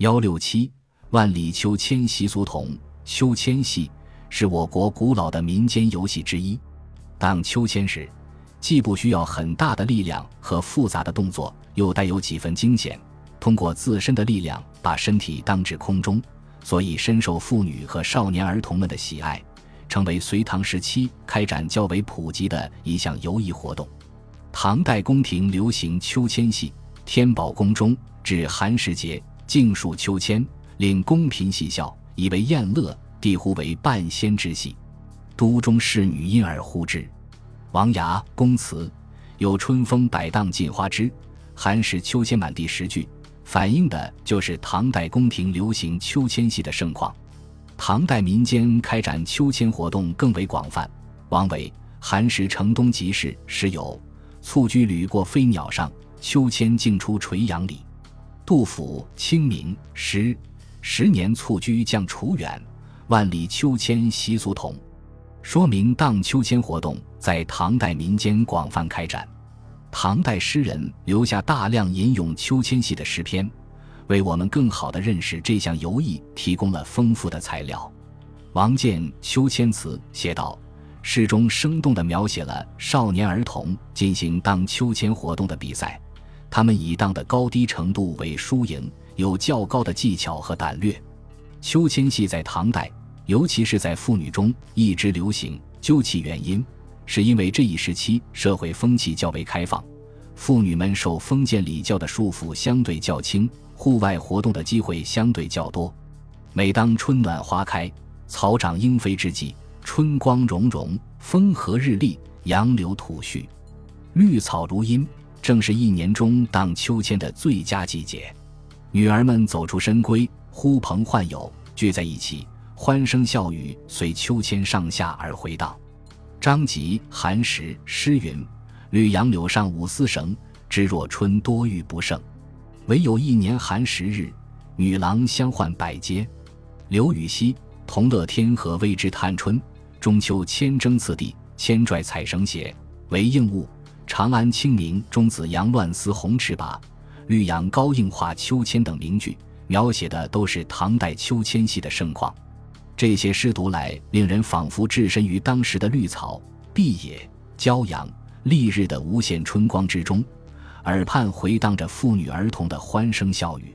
幺六七万里秋千习俗同秋千戏是我国古老的民间游戏之一。荡秋千时，既不需要很大的力量和复杂的动作，又带有几分惊险。通过自身的力量把身体荡至空中，所以深受妇女和少年儿童们的喜爱，成为隋唐时期开展较为普及的一项游艺活动。唐代宫廷流行秋千戏，天宝宫中至寒食节。竞数秋千，令宫嫔戏笑，以为宴乐，帝呼为半仙之戏。都中侍女因而呼之。王牙公祠有“春风百荡尽花枝，寒食秋千满地”十句，反映的就是唐代宫廷流行秋千戏的盛况。唐代民间开展秋千活动更为广泛。王维寒食城东集市时有“蹴居旅过飞鸟上，秋千竞出垂杨里”。杜甫清明诗，十年蹴鞠将楚远，万里秋千习俗同，说明荡秋千活动在唐代民间广泛开展。唐代诗人留下大量吟咏秋千戏的诗篇，为我们更好地认识这项游艺提供了丰富的材料。王建《秋千词》写道：“诗中生动地描写了少年儿童进行荡秋千活动的比赛。”他们以荡的高低程度为输赢，有较高的技巧和胆略。秋千戏在唐代，尤其是在妇女中一直流行。究其原因，是因为这一时期社会风气较为开放，妇女们受封建礼教的束缚相对较轻，户外活动的机会相对较多。每当春暖花开、草长莺飞之际，春光融融，风和日丽，杨柳吐絮，绿草如茵。正是一年中荡秋千的最佳季节，女儿们走出深闺，呼朋唤友，聚在一起，欢声笑语随秋千上下而回荡。张籍寒食诗云：“绿杨柳上舞丝绳，知若春多欲不胜。唯有一年寒食日，女郎相唤百阶。”刘禹锡《同乐天河未至探春》中秋千征次第，千拽彩绳鞋，为应物。长安清明中子扬乱丝红翅把，绿杨高映画秋千等名句，描写的都是唐代秋千戏的盛况。这些诗读来，令人仿佛置身于当时的绿草、碧野、骄阳、丽日的无限春光之中，耳畔回荡着妇女儿童的欢声笑语。